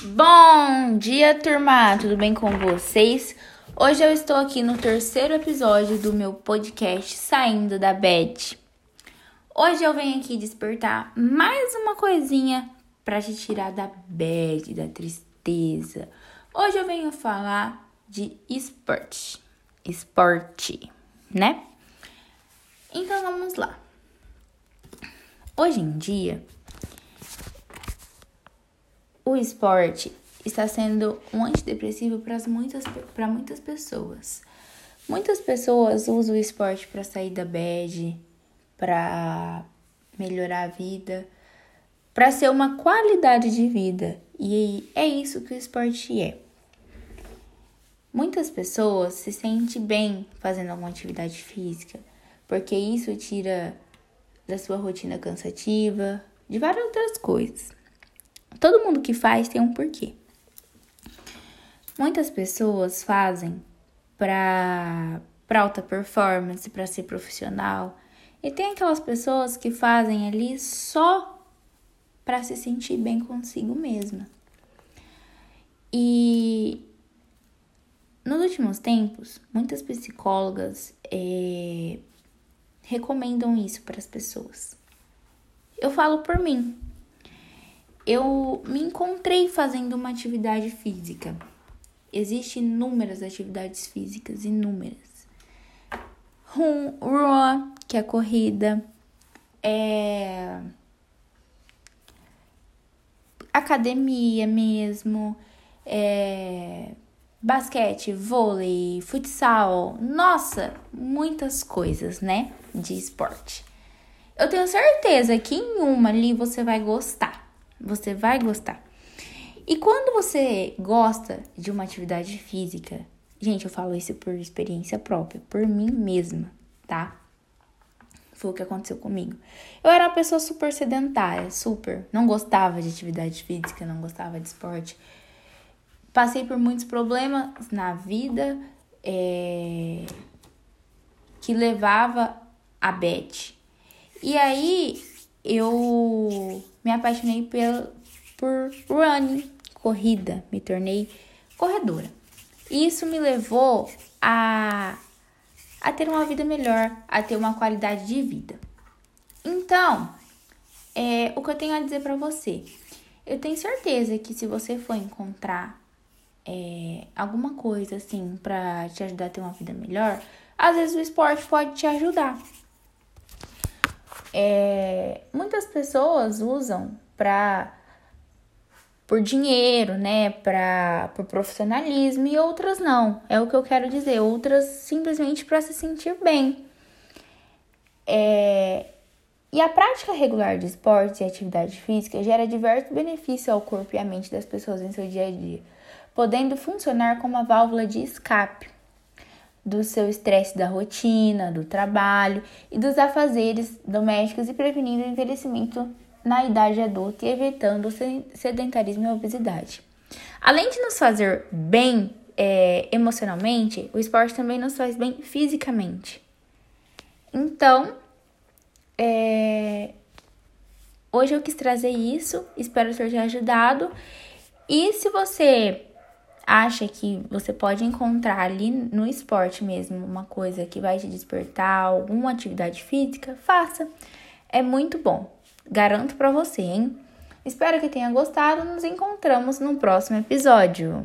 Bom dia, turma! Tudo bem com vocês? Hoje eu estou aqui no terceiro episódio do meu podcast Saindo da Bed. Hoje eu venho aqui despertar mais uma coisinha para te tirar da bad, da tristeza. Hoje eu venho falar de esporte. Esporte, né? Então vamos lá. Hoje em dia, o esporte está sendo um antidepressivo para muitas, muitas pessoas. Muitas pessoas usam o esporte para sair da bad, para melhorar a vida, para ser uma qualidade de vida. E é isso que o esporte é. Muitas pessoas se sentem bem fazendo alguma atividade física, porque isso tira da sua rotina cansativa, de várias outras coisas. Todo mundo que faz tem um porquê. Muitas pessoas fazem para alta performance, para ser profissional. E tem aquelas pessoas que fazem ali só para se sentir bem consigo mesma. E nos últimos tempos, muitas psicólogas é, recomendam isso para as pessoas. Eu falo por mim eu me encontrei fazendo uma atividade física. Existem inúmeras atividades físicas, inúmeras. Run, run que é corrida, é academia mesmo, é basquete, vôlei, futsal, nossa, muitas coisas, né, de esporte. Eu tenho certeza que em uma ali você vai gostar. Você vai gostar. E quando você gosta de uma atividade física, gente, eu falo isso por experiência própria, por mim mesma, tá? Foi o que aconteceu comigo. Eu era uma pessoa super sedentária, super. Não gostava de atividade física, não gostava de esporte. Passei por muitos problemas na vida é, que levava a Beth. E aí eu me apaixonei por, por running, corrida, me tornei corredora. Isso me levou a, a ter uma vida melhor, a ter uma qualidade de vida. Então, é, o que eu tenho a dizer para você, eu tenho certeza que se você for encontrar é, alguma coisa assim para te ajudar a ter uma vida melhor, às vezes o esporte pode te ajudar. É, muitas pessoas usam para por dinheiro, né, para por profissionalismo e outras não. É o que eu quero dizer. Outras simplesmente para se sentir bem. É, e a prática regular de esportes e atividade física gera diversos benefícios ao corpo e à mente das pessoas em seu dia a dia, podendo funcionar como uma válvula de escape do seu estresse da rotina, do trabalho e dos afazeres domésticos e prevenindo o envelhecimento na idade adulta e evitando o sedentarismo e a obesidade. Além de nos fazer bem é, emocionalmente, o esporte também nos faz bem fisicamente. Então, é, hoje eu quis trazer isso, espero ter te ajudado. E se você acha que você pode encontrar ali no esporte mesmo uma coisa que vai te despertar, alguma atividade física, faça. É muito bom. Garanto para você, hein? Espero que tenha gostado. Nos encontramos no próximo episódio.